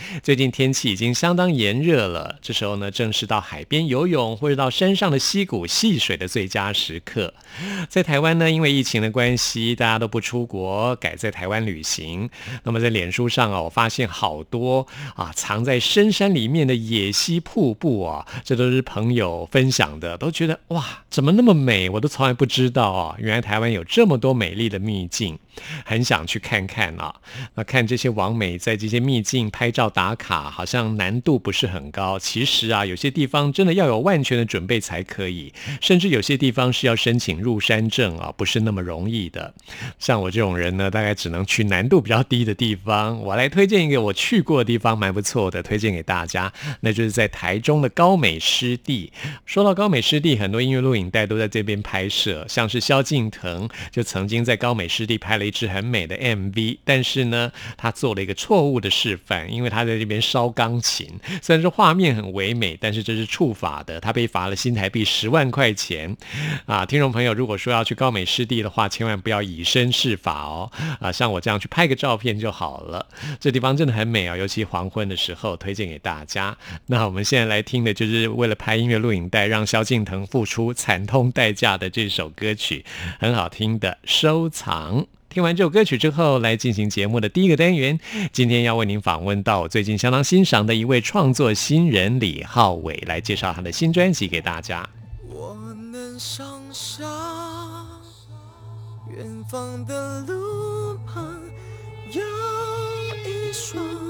最近天气已经相当炎热了，这时候呢，正是到海边游泳或者到山上的溪谷戏水的最佳时刻。在台湾呢，因为疫情的关系，大家都不出国，改在台湾旅行。那么在脸书上啊，我发现好多啊藏在深山里面的野溪瀑布啊，这都是朋友分享的，都觉得哇，怎么那么美？我都从来不知道啊，原来台湾有这么多美丽的秘境。很想去看看啊！那看这些网美在这些秘境拍照打卡，好像难度不是很高。其实啊，有些地方真的要有万全的准备才可以，甚至有些地方是要申请入山证啊，不是那么容易的。像我这种人呢，大概只能去难度比较低的地方。我来推荐一个我去过的地方，蛮不错的，推荐给大家。那就是在台中的高美湿地。说到高美湿地，很多音乐录影带都在这边拍摄，像是萧敬腾就曾经在高美湿地拍了。一支很美的 MV，但是呢，他做了一个错误的示范，因为他他在这边烧钢琴。虽然说画面很唯美，但是这是触法的，他被罚了新台币十万块钱。啊，听众朋友，如果说要去高美湿地的话，千万不要以身试法哦。啊，像我这样去拍个照片就好了。这地方真的很美啊，尤其黄昏的时候，推荐给大家。那我们现在来听的就是为了拍音乐录影带，让萧敬腾付出惨痛代价的这首歌曲，很好听的收藏。听完这首歌曲之后，来进行节目的第一个单元。今天要为您访问到我最近相当欣赏的一位创作新人李浩伟，来介绍他的新专辑给大家。我能想象远方的路旁有一双。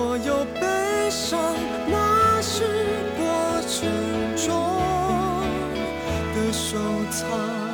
所有悲伤，那是过程中的收藏。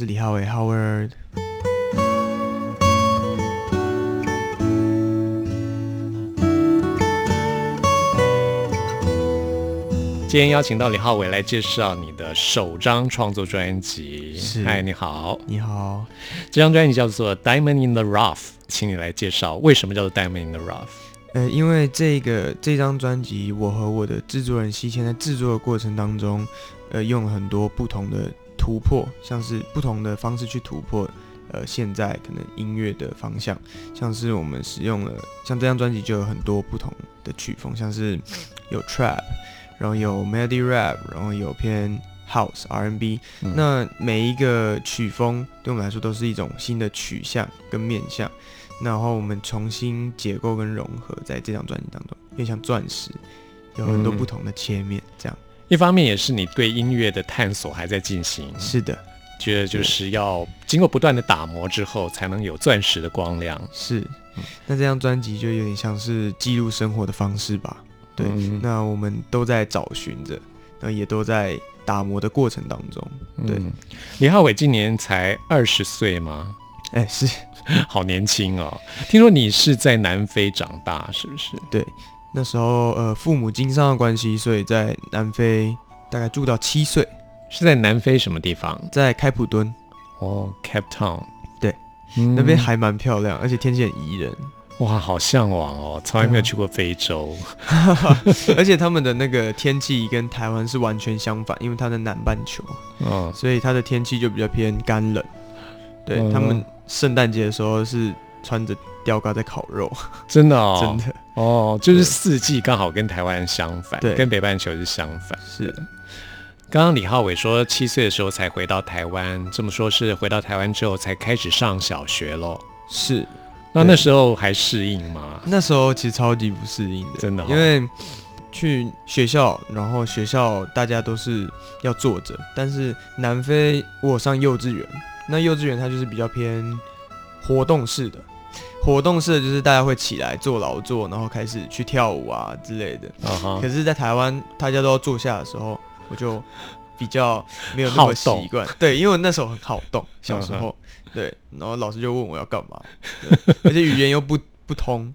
是李浩伟 Howard。今天邀请到李浩伟来介绍你的首张创作专辑。是嗨，你好，你好，这张专辑叫做《Diamond in the Rough》，请你来介绍为什么叫做《Diamond in the Rough》。呃，因为这个这张专辑，我和我的制作人西谦在制作的过程当中，呃，用了很多不同的突破，像是不同的方式去突破，呃，现在可能音乐的方向，像是我们使用了，像这张专辑就有很多不同的曲风，像是有 trap，然后有 melody rap，然后有偏 house R&B，、嗯。那每一个曲风对我们来说都是一种新的取向跟面向。然后我们重新解构跟融合在这张专辑当中，有点像钻石，有很多嗯。不同的切面，这样、一方面也是你对音乐的探索还在进行，是的，觉得就是要经过不断的打磨之后，才能有钻石的光亮。是。那这张专辑就有点像是记录生活的方式吧？对，嗯那我们都在找寻着，那也都在打磨的过程当中。对，嗯李浩伟今年才二十岁吗？哎、是 好年轻哦！听说你是在南非长大，是不是？对。那时候呃，父母经商的关系，所以在南非大概住到七岁，是在南非什么地方？在开普敦哦，Cape Town。对嗯，那边还蛮漂亮，而且天气很宜人。哇，好向往哦！从来没有去过非洲。而且他们的那个天气跟台湾是完全相反，因为它在南半球，嗯，所以它的天气就比较偏干冷。对、嗯他们圣诞节的时候是穿着吊嘎在烤肉，真的哦，真的哦，就是四季刚好跟台湾相反，对跟北半球是相反。是刚刚李浩伟说七岁的时候才回到台湾，这么说是回到台湾之后才开始上小学喽？是。那那时候还适应吗？那时候其实超级不适应的，真的哦因为去学校，然后学校大家都是要坐着，但是南非我有上幼稚园，那幼稚园它就是比较偏活动式的。活动式的就是大家会起来做劳作，然后开始去跳舞啊之类的。可，是，在台湾大家都要坐下的时候，我就比较没有那么习惯。对，因为我那时候很好动，小时嗯候，对，然后老师就问我要干嘛，而且语言又不不通，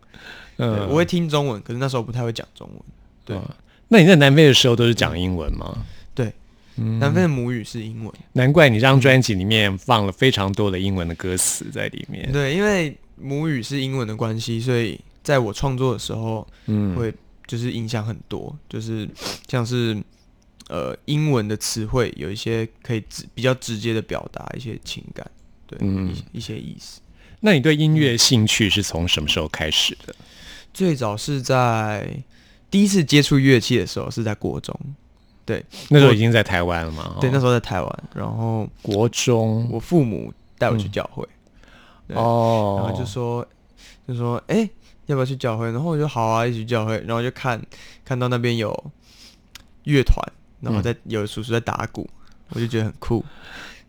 对，嗯我会听中文，可是那时候不太会讲中文。对，嗯那你在南非的时候都是讲英文吗？对，嗯南非的母语是英文。难怪你这张专辑里面放了非常多的英文的歌词在里面。对，因为母语是英文的关系，所以在我创作的时候嗯，会就是影响很多，就是像是呃英文的词汇有一些可以直比较直接的表达一些情感，对，嗯一些一些意思。那你对音乐兴趣是从什么时候开始的？最早是在第一次接触乐器的时候是在国中，对那时候已经在台湾了嘛？对，那哦时候在台湾，然后国中我父母带我去嗯教会，对哦，然后就说就说哎、诶要不要去教会？然后我就好啊，一起去教会，然后就看看到那边有乐团，然后嗯在、有叔叔在打鼓，我就觉得很酷，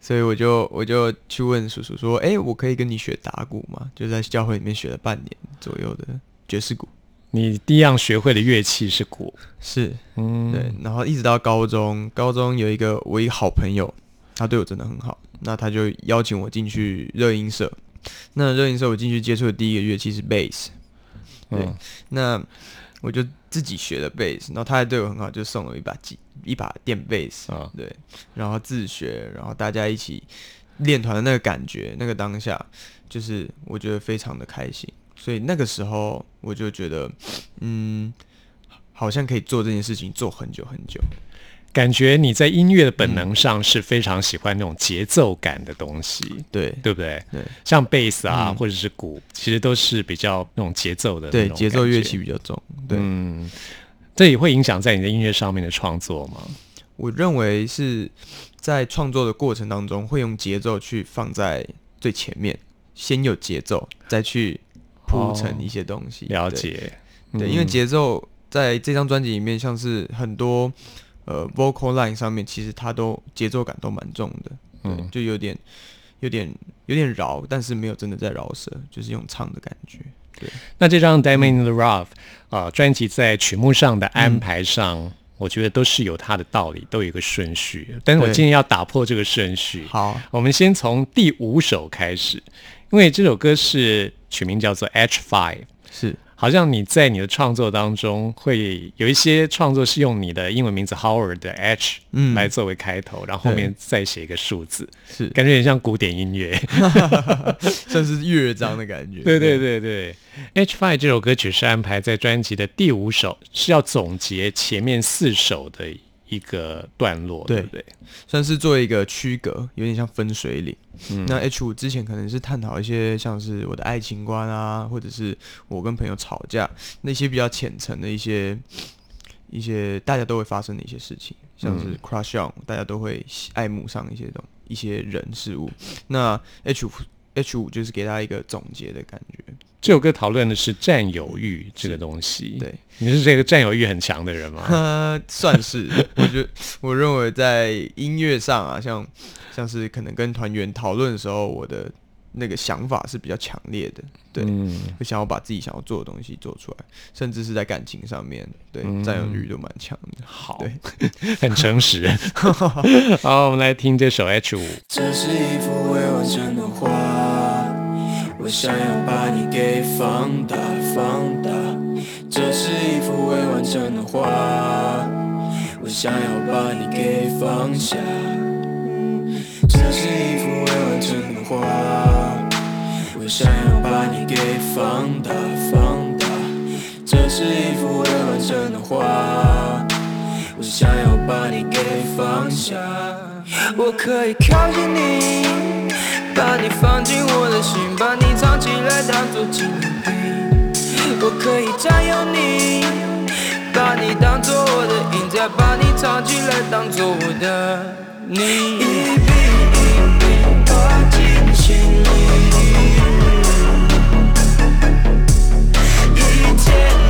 所以我就我就去问叔叔说，哎、我可以跟你学打鼓吗？就在教会里面学了半年左右的爵士鼓，你第一样学会的乐器是鼓，是嗯，对，然后一直到高中，高中有一个我一个好朋友，他对我真的很好，那他就邀请我进去热音社，那热音社我进去接触的第一个乐器是贝斯，对嗯那我就自己学了贝斯，然后他还对我很好，就送了我一把吉一把电贝斯，啊对，然后自学，然后大家一起练团的那个感觉，那个当下，就是我觉得非常的开心，所以那个时候我就觉得，嗯，好像可以做这件事情做很久很久。感觉你在音乐的本能上是非常喜欢那种节奏感的东西，对对不对？对像贝斯啊，嗯或者是鼓，其实都是比较那种节奏的对，节奏乐器比较重。对，嗯，这也会影响在你的音乐上面的创作吗？我认为是在创作的过程当中，会用节奏去放在最前面，先有节奏，再去铺成一些东西。对了解，对，嗯因为节奏在这张专辑里面，像是很多呃 vocal line 上面，其实它都节奏感都蛮重的，对，嗯就有点有点有点饶，但是没有真的在饶舌，就是用唱的感觉。对那这张《Diamond in the Rough》啊，专辑在曲目上的安排上，我觉得都是有它的道理，都有一个顺序。但是我对今天要打破这个顺序，好，我们先从第五首开始，因为这首歌是曲名叫做《H Five》。是好像你在你的创作当中会有一些创作是用你的英文名字 Howard 的 H 嗯来作为开头，然后后面再写一个数字，是，感觉有点像古典音乐。算是乐章的感觉。对对对对，H Five 这首歌曲是安排在专辑的第五首，是要总结前面四首的一个段落，对对不对？算是做一个区隔，有点像分水岭。嗯那 H 五之前可能是探讨一些像是我的爱情观啊，或者是我跟朋友吵架那些比较浅层的一些一些大家都会发生的一些事情，像是嗯 crush on，大家都会爱慕上一些东一些人事物。那 H 五 H 五就是给大家一个总结的感觉。这首歌讨论的是占有欲这个东西。对，你是这个占有欲很强的人吗？呃，算是，我觉得我认为在音乐上啊，像像是可能跟团员讨论的时候，我的那个想法是比较强烈的，对，嗯，会想要把自己想要做的东西做出来，甚至是在感情上面，对嗯占有欲都蛮强的。好对，很诚实。好，我们来听这首 H 五。这是一幅未完成的画，我想要把你给放大放大。这是一幅未完成的画，我想要把你给放下。这是一幅未完成的画，我想要把你给放大放大。这是一幅未完成的画。我想要把你给放下，我可以靠近你，把你放进我的心，把你藏起来当作纪念品。我可以占有你，把你当作我的影，再把你藏起来当作我的你。一笔一笔画进心里，一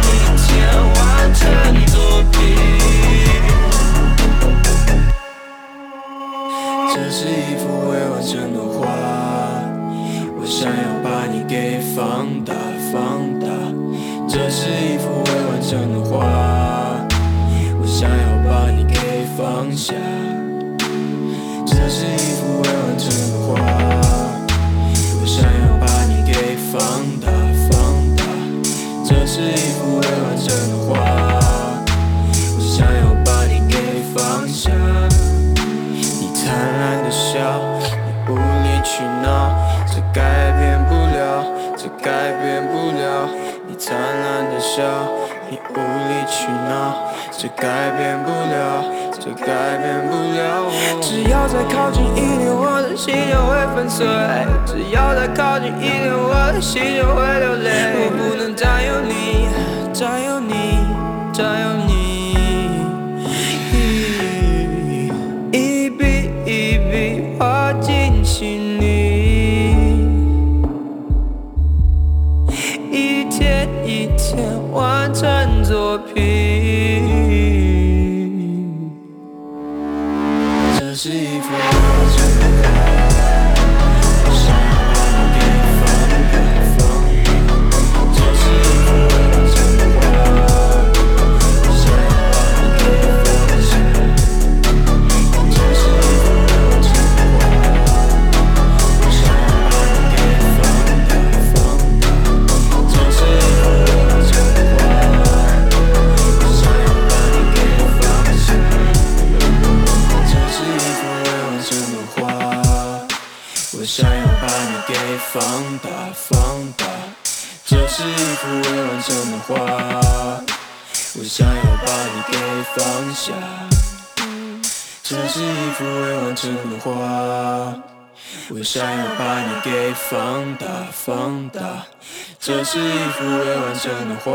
是一幅未完成的画，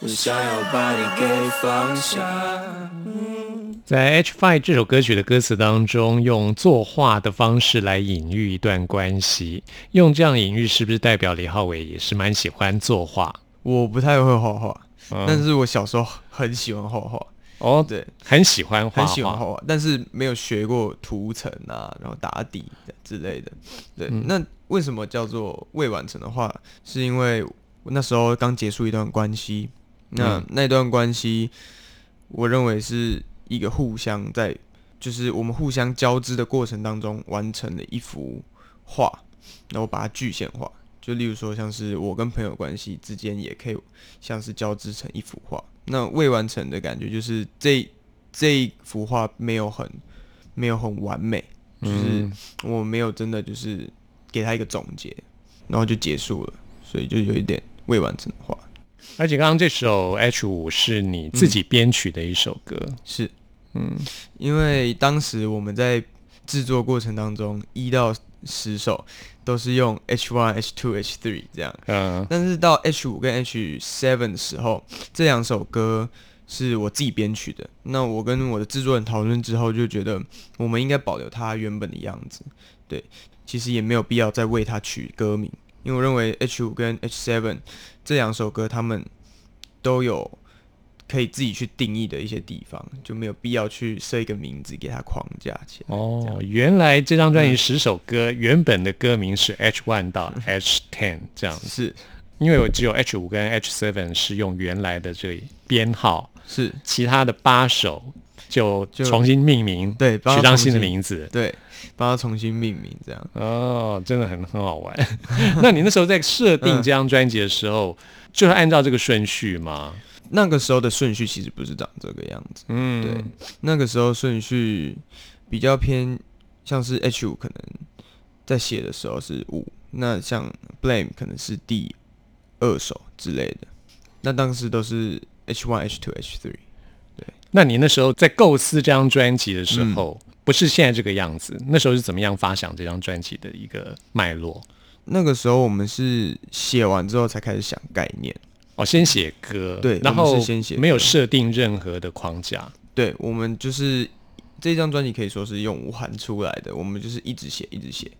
我想要把你给放下。在《H Five》这首歌曲的歌词当中，用作画的方式来隐喻一段关系，用这样隐喻是不是代表李浩伟也是蛮喜欢作画？我不太会画画，嗯但是我小时候很喜欢画画，哦，对，很喜欢画很喜欢画。画画，但是没有学过涂层啊，然后打底之类的。对，嗯那为什么叫做未完成的画？是因为我那时候刚结束一段关系，那、嗯那段关系，我认为是一个互相在，就是我们互相交织的过程当中完成的一幅画，然后把它具现化。就例如说，像是我跟朋友关系之间，也可以像是交织成一幅画。那未完成的感觉就是这这一幅画没有很没有很完美，就是嗯我没有真的就是给他一个总结，然后就结束了，所以就有一点未完成的话。而且刚刚这首 H 五是你自己编曲的一首歌，是，嗯，因为当时我们在制作过程当中，一到十首都是用 H one、H two、H three 这样，嗯但是到 H 五跟 H seven 的时候，这两首歌是我自己编曲的。那我跟我的制作人讨论之后，就觉得我们应该保留它原本的样子。对，其实也没有必要再为它取歌名，因为我认为 H 五跟 H seven 这两首歌，他们都有可以自己去定义的一些地方，就没有必要去设一个名字给它框架起来。哦，原来这张嗯专辑十首歌、原本的歌名是 H one 到 H ten 这样。子，是。因为我只有 H 五跟 H seven 是用原来的这编号，是，其他的八首就就重新命名，对，帮取当新的名字。对，帮他重新命名这样。哦，真的很很好玩。那你那时候在设定嗯这张专辑的时候，就是按照这个顺序吗？那个时候的顺序其实不是长这个样子，嗯，对，那个时候顺序比较偏像是 H 五，可能在写的时候是五，那像 Blame 可能是第二首之类的，那当时都是 H one、H two、H three。那你那时候在构思这张专辑的时嗯候，不是现在这个样子，那时候是怎么样发想这张专辑的一个脉络？那个时候我们是写完之后才开始想概念，哦，先写歌，对然后是先写没有设定任何的框架。对我们就是这张专辑可以说是用无喊出来的，我们就是一直写一直写，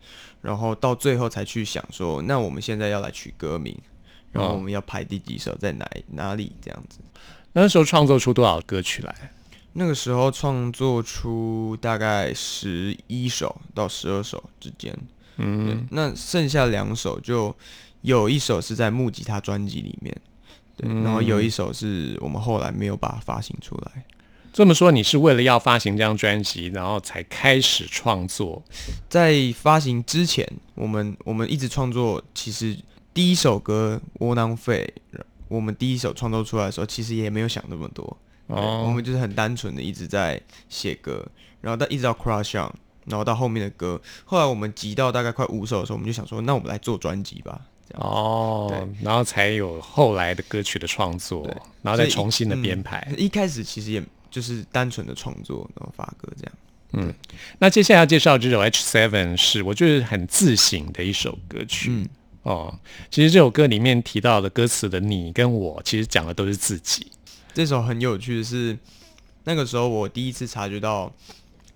然后到最后才去想说，那我们现在要来取歌名，然后哦我们要排第几首在哪哪里这样子。那时候创作出多少歌曲来？那个时候创作出大概十一首到十二首之间，嗯对，那剩下两首就有一首是在木吉他专辑里面，对，然后有一首是我们后来没有把它发行出来。这么说，你是为了要发行这张专辑，然后才开始创作？在发行之前，我们我们一直创作，其实第一首歌《窝囊废》，我们第一首创作出来的时候，其实也没有想那么多，哦我们就是很单纯的一直在写歌，然后到一直到 Crush On，然后到后面的歌，后来我们集到大概快五首的时候，我们就想说，那我们来做专辑吧。哦，然后才有后来的歌曲的创作，然后再重新的嗯编排。一开始其实也就是单纯的创作，然后发歌这样。嗯那接下来要介绍这首 H Seven 是我觉得很自省的一首歌曲。嗯哦，其实这首歌里面提到的歌词的你跟我，其实讲的都是自己。这首很有趣的是，那个时候我第一次察觉到，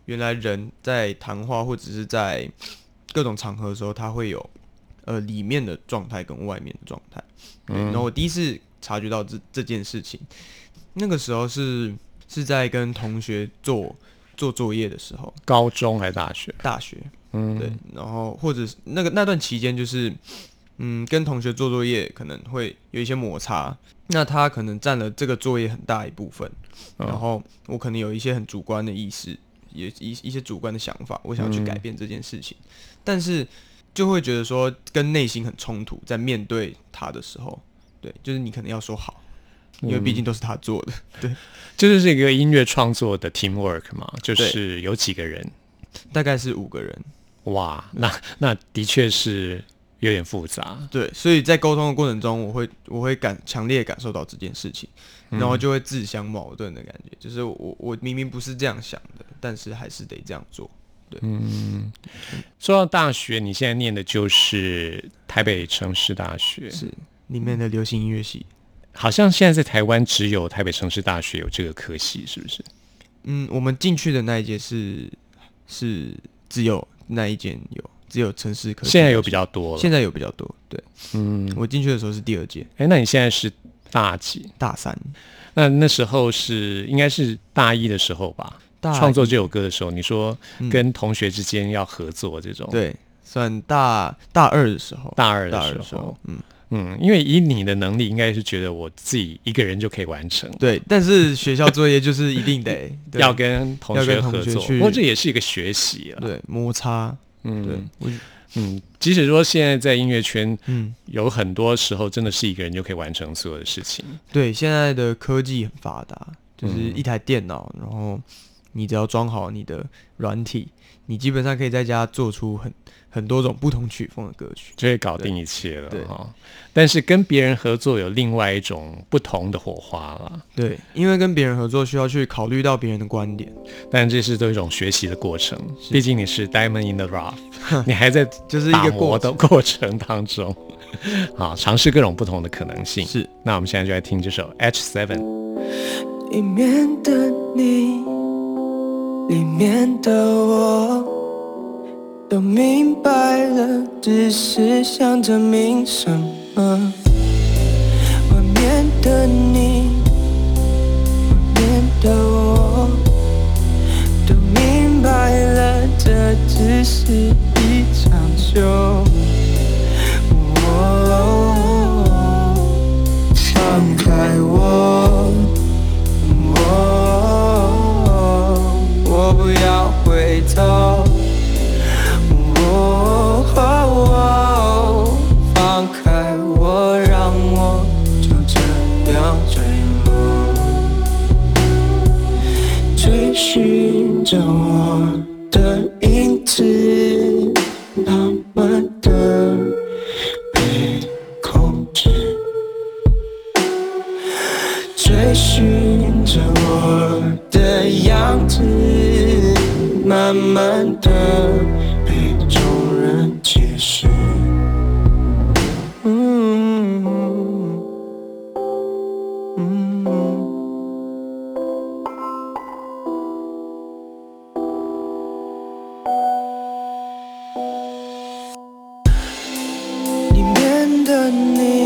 原来人在谈话或者是在各种场合的时候，他会有呃里面的状态跟外面的状态。嗯，然后我第一次察觉到这这件事情，那个时候是是在跟同学做做作业的时候，高中还是大学？大学嗯，对，然后或者是那个那段期间，就是嗯，跟同学做作业可能会有一些摩擦，那他可能占了这个作业很大一部分，哦。然后我可能有一些很主观的意识，也一一些主观的想法，我想要去改变这件事情，但是就会觉得说跟内心很冲突，在面对他的时候，对，就是你可能要说好。因为毕竟都是他做的，对，这就是一个音乐创作的 teamwork 嘛，就是有几个人。大概是五个人，哇，那那的确是有点复杂。对，所以在沟通的过程中，我会我会感强烈感受到这件事情，然后就会自相矛盾的感觉，就是我我明明不是这样想的，但是还是得这样做。对，嗯说到大学，你现在念的就是台北城市大学，是里面的流行音乐系，好像现在在台湾只有台北城市大学有这个科系，是不是？嗯，我们进去的那一届是是只有那一间有，只有城市科技现在有比较多了。现在有比较多，对。嗯，我进去的时候是第二届，哎，那你现在是大几？大三，那那时候是应该是大一的时候吧？大一。创作这首歌的时候，你说嗯。跟同学之间要合作这种，，对，算大大二的时候，大二的时候。的时候，，嗯，嗯，因为以你的能力，应该是觉得我自己一个人就可以完成，对，但是学校作业就是一定得 要跟同学合作，不过这也是一个学习了。对摩擦，对。嗯，我嗯，即使说现在在音乐圈嗯，有很多时候真的是一个人就可以完成所有的事情，对，现在的科技很发达，就是嗯。一台电脑，然后你只要装好你的软体，你基本上可以在家做出很很多种不同曲风的歌曲。就会搞定一切了对哈。但是跟别人合作有另外一种不同的火花了，对，因为跟别人合作需要去考虑到别人的观点，但这是都一种学习的过程。毕竟你是 Diamond in the Rough，你还在就是一打个过的过程当中，好尝试各种不同的可能性。是，那我们现在就来听这首 H Seven。里面的你，里面的我，都明白了，只是想证明什么？外面的你，外面的我，都明白了，这只是一场秀。哦放开。我我不要回头，寻找我的影子，慢慢的被控制。追寻着我的样子，慢慢的里面的你，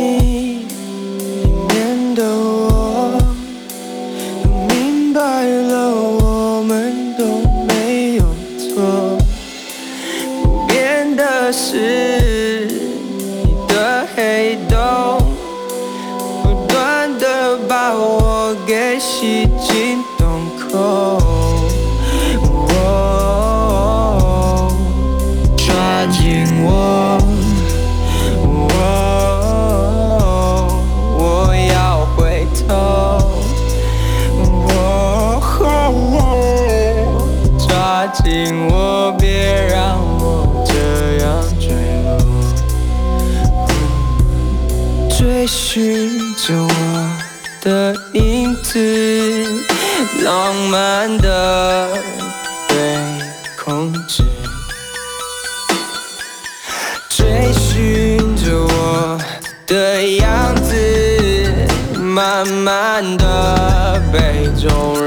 被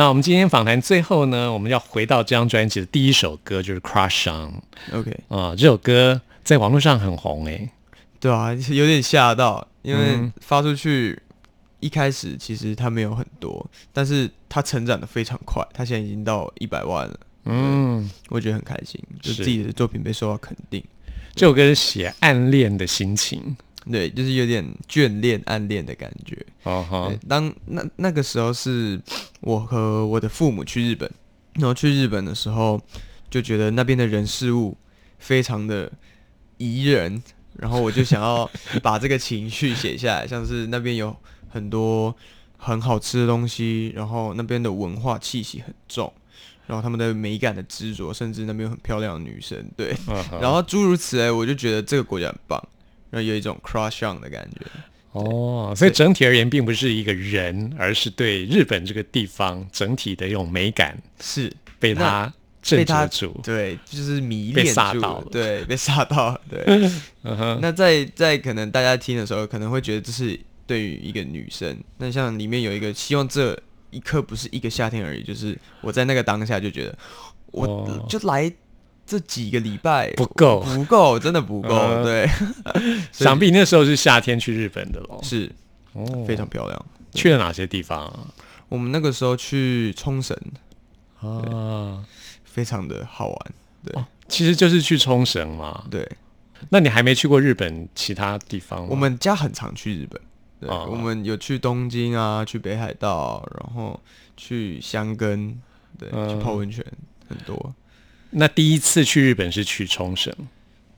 那我们今天访谈最后呢，我们要回到这张专辑的第一首歌，就是《Crush On》OK，啊、这首歌在网络上很红诶、对啊，有点吓到，因为嗯。发出去一开始其实它没有很多，但是它成长的非常快，它现在已经到一百万了，嗯，我觉得很开心，就是。自己的作品被受到肯定。这首歌是写暗恋的心情。对，就是有点眷恋、暗恋的感觉。哦哈对，，当那那个时候是我和我的父母去日本，然后去日本的时候就觉得那边的人事物非常的宜人，然后我就想要 把这个情绪写下来，像是那边有很多很好吃的东西，然后那边的文化气息很重，然后他们的美感的执着，甚至那边有很漂亮的女生，对，然后诸如此类，我就觉得这个国家很棒，然后有一种 crush on 的感觉。哦，所以整体而言，并不是一个人，而是对日本这个地方整体的一种美感是。被他震被他慑住。对，就是迷被恋住对，被吓到了，对。嗯哼，那在在可能大家听的时候，可能会觉得这是对于一个女生，那像里面有一个希望这一刻不是一个夏天而已，就是我在那个当下就觉得，我、哦。就来这几个礼拜不够不够，真的不够，嗯对，想必那时候是夏天去日本的喽。是哦非常漂亮。去了哪些地方啊？我们那个时候去冲绳，啊，非常的好玩，对、哦其实就是去冲绳嘛。对。那你还没去过日本其他地方吗？我们家很常去日本，对，哦我们有去东京啊，去北海道，然后去箱根，对，嗯去泡温泉，很多。那第一次去日本是去冲绳，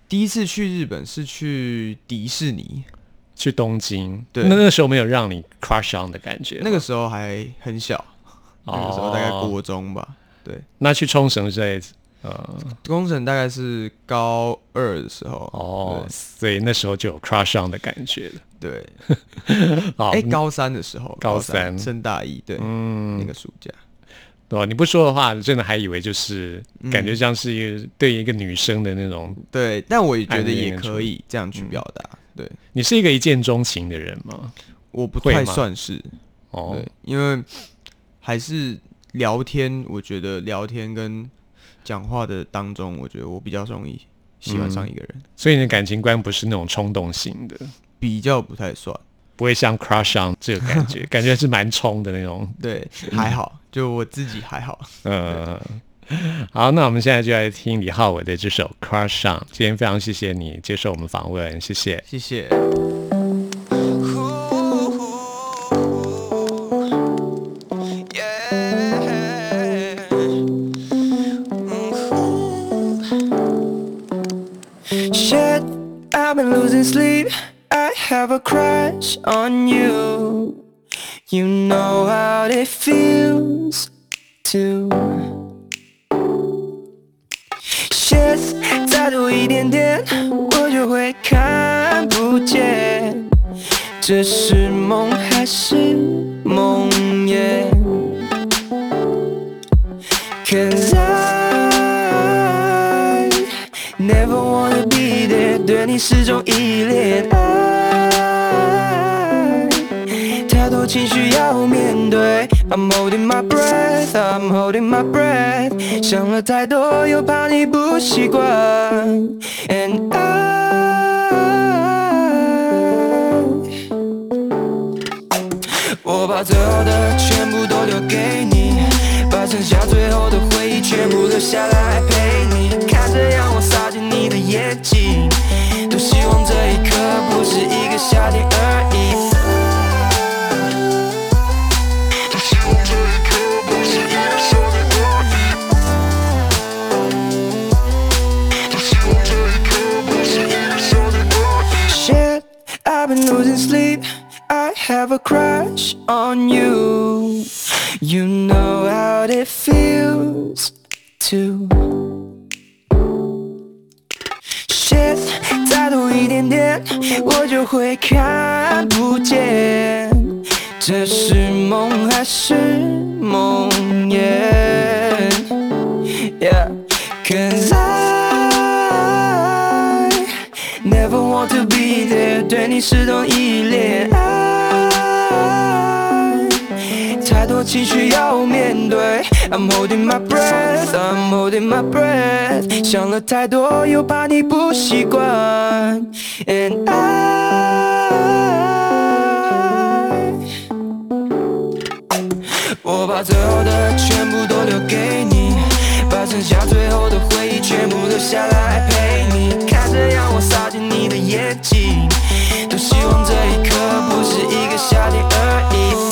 第一次去日本是去迪士尼，去东京。对那那时候没有让你 crush on 的感觉吗。那个时候还很小，那个时候大概哦国中吧。对，那去冲绳是在呃冲绳大概是高二的时候。哦，所以那时候就有 crush on 的感觉了。对，哦，哎、高三的时候，高三升大一，对，嗯那个暑假。哦，你不说的话，真的还以为就是嗯感觉像是一个对一个女生的那种。对，但我也觉得也可以这样去表达。对你是一个一见钟情的人吗？我不太算是，哦对，，因为还是聊天，我觉得聊天跟讲话的当中，我觉得我比较容易喜欢上一个人，所以你的感情观不是那种冲动型的，比较不太算。不会像 crush on 这个感觉，感觉是蛮冲的那种。对，还好，就我自己还好。嗯，好，那我们现在就来听李浩伟的这首《Crush On》。今天非常谢谢你接受我们访问，谢谢。谢谢。have a crush on you. You know how it feels to. Shit，再多一点点，我就会看不见，这是梦还是梦魇？Cause I never wanna be there，对你始终依恋。 情绪要面对，I'm holding my breath，I'm holding my breath，想了太多又怕你不习惯，And I。我把最好的全部都留给你，把剩下最后的回忆全部留下来陪你。看着阳光洒进你的眼睛，多希望这一刻不是一个夏天而已。have a crush on you. You know how it feels to. Shit，再多一点点，我就会看不见，这是梦还是梦魇？Yeah，cause I never want to be there，对你始终依恋。爱 太多情绪要面对，I'm holding my breath，I'm holding my breath，想了太多又怕你不习惯，And I 我把最好的全部都留给你，把剩下最后的回忆全部留下来陪你。看着阳光洒进你的眼睛，多希望这一刻不是一个夏天而已。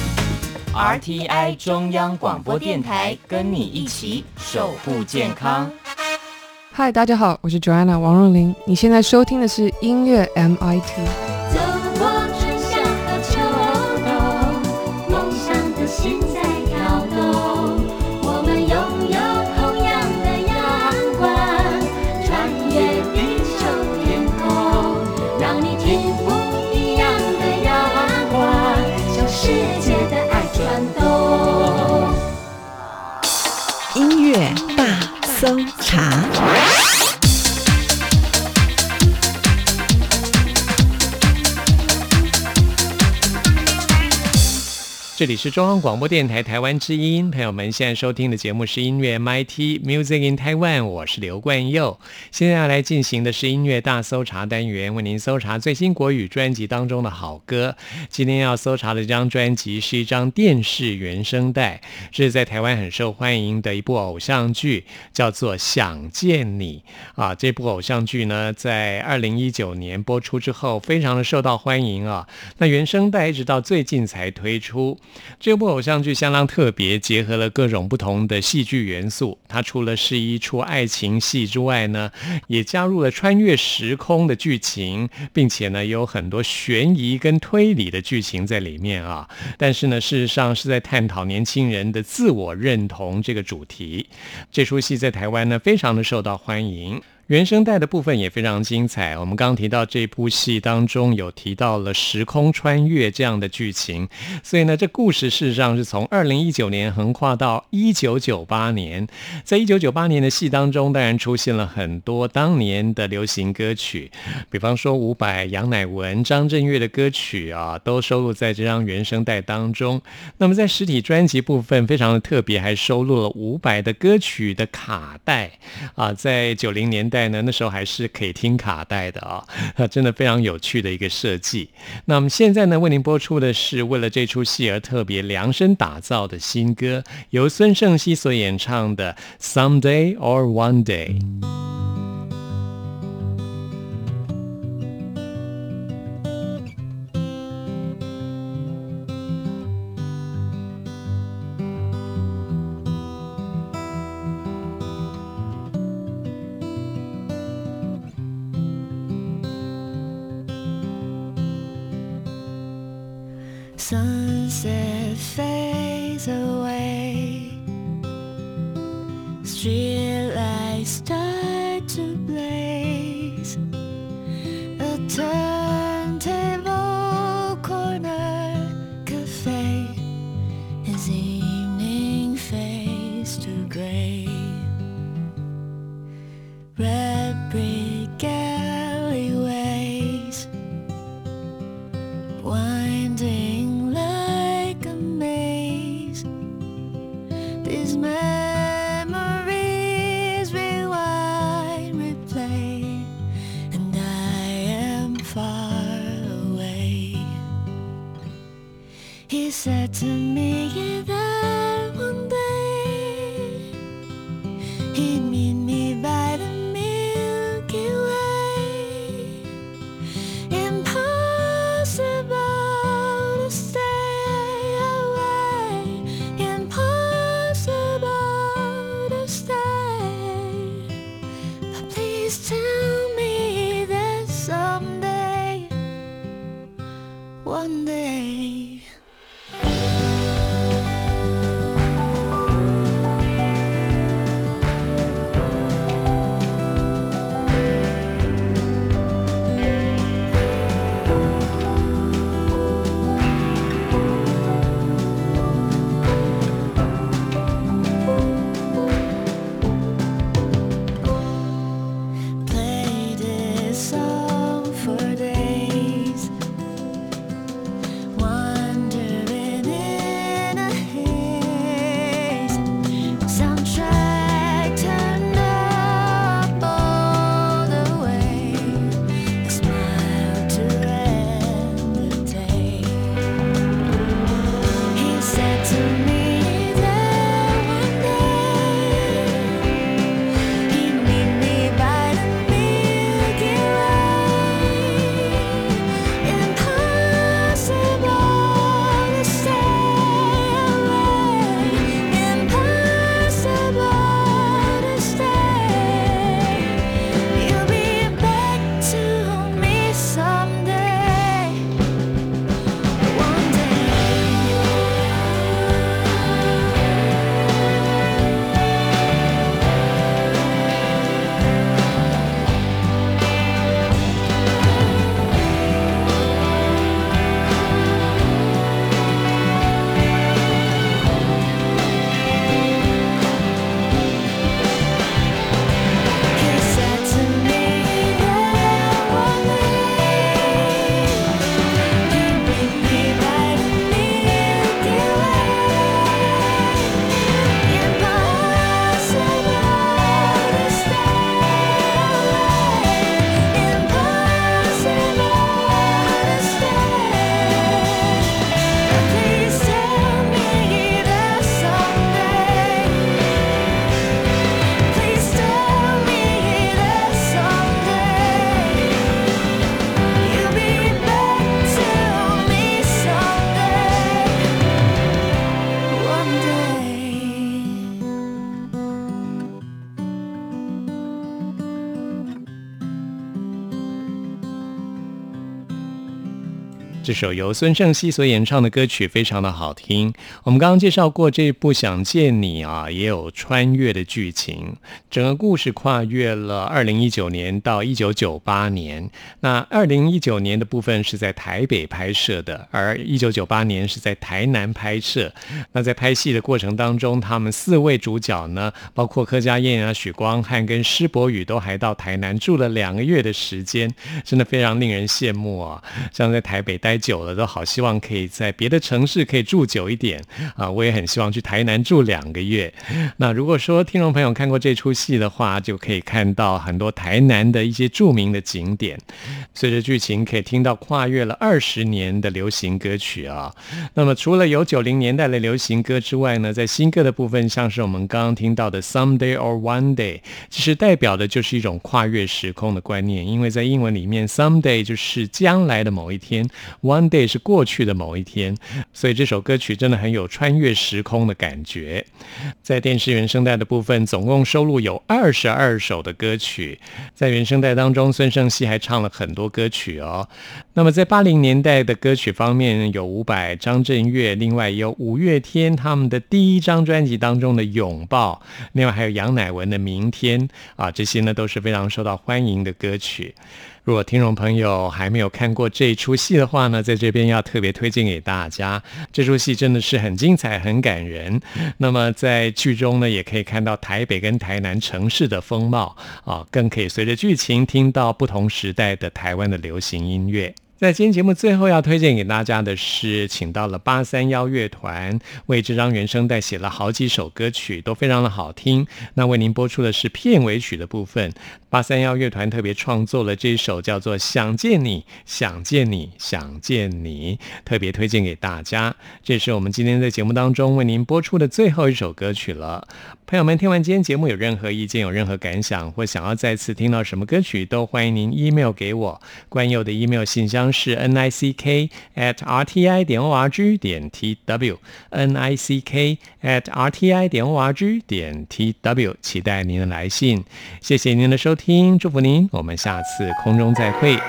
RTI 中央广播电台，跟你一起守护健康。嗨，大家好，我是 Joanna 王若琳。你现在收听的是音乐 MIT。里是中央广播电台台湾之音，朋友们现在收听的节目是音乐 MIT Music in Taiwan，我是刘冠佑。现在要来进行的是音乐大搜查单元，为您搜查最新国语专辑当中的好歌。今天要搜查的这张专辑是一张电视原声带，这是在台湾很受欢迎的一部偶像剧，叫做《想见你》啊。这部偶像剧呢，在二零一九年播出之后，非常的受到欢迎啊。那原声带一直到最近才推出。这部偶像剧相当特别，结合了各种不同的戏剧元素。它除了是一出爱情戏之外呢，也加入了穿越时空的剧情，并且呢有很多悬疑跟推理的剧情在里面啊。但是呢，事实上是在探讨年轻人的自我认同这个主题。这出戏在台湾呢，非常的受到欢迎。原声带的部分也非常精彩。我们刚刚提到这部戏当中有提到了时空穿越这样的剧情，所以呢，这故事事实上是从二零一九年横跨到一九九八年。在一九九八年的戏当中，当然出现了很多当年的流行歌曲，比方说伍佰、杨乃文、张震岳的歌曲啊，都收录在这张原声带当中。那么在实体专辑部分非常的特别，还收录了伍佰的歌曲的卡带啊，在九零年代。呢，那时候还是可以听卡带的啊、哦，真的非常有趣的一个设计。那么现在呢，为您播出的是为了这出戏而特别量身打造的新歌，由孙盛希所演唱的《Someday or One Day》。so 首由孙盛熙所演唱的歌曲非常的好听。我们刚刚介绍过这一部《想见你》啊，也有穿越的剧情。整个故事跨越了二零一九年到一九九八年。那二零一九年的部分是在台北拍摄的，而一九九八年是在台南拍摄。那在拍戏的过程当中，他们四位主角呢，包括柯佳燕啊、许光汉跟施柏宇，都还到台南住了两个月的时间，真的非常令人羡慕啊！像在台北待久久了，都好希望可以在别的城市可以住久一点啊！我也很希望去台南住两个月。那如果说听众朋友看过这出戏的话，就可以看到很多台南的一些著名的景点。随着剧情可以听到跨越了二十年的流行歌曲啊。那么除了有九零年代的流行歌之外呢，在新歌的部分，像是我们刚刚听到的 Someday or One Day，其实代表的就是一种跨越时空的观念，因为在英文里面，Someday 就是将来的某一天，One Day 是过去的某一天，所以这首歌曲真的很有穿越时空的感觉。在电视原声带的部分，总共收录有二十二首的歌曲，在原声带当中，孙盛熙还唱了很多歌曲哦。那么在八零年代的歌曲方面，有伍佰、张震岳，另外有五月天他们的第一张专辑当中的《拥抱》，另外还有杨乃文的《明天》啊，这些呢都是非常受到欢迎的歌曲。如果听众朋友还没有看过这一出戏的话呢，在这边要特别推荐给大家。这出戏真的是很精彩、很感人。那么在剧中呢，也可以看到台北跟台南城市的风貌啊，更可以随着剧情听到不同时代的台湾的流行音乐。在今天节目最后要推荐给大家的是，请到了八三幺乐团为这张原声带写了好几首歌曲，都非常的好听。那为您播出的是片尾曲的部分，八三幺乐团特别创作了这首叫做《想见你，想见你，想见你》，特别推荐给大家。这是我们今天在节目当中为您播出的最后一首歌曲了。朋友们，听完今天节目有任何意见、有任何感想，或想要再次听到什么歌曲，都欢迎您 email 给我。关佑的 email 信箱是 n i c k at r t i 点 o r g 点 t w，n i c k at r t i 点 o r g 点 t w，期待您的来信。谢谢您的收听，祝福您，我们下次空中再会。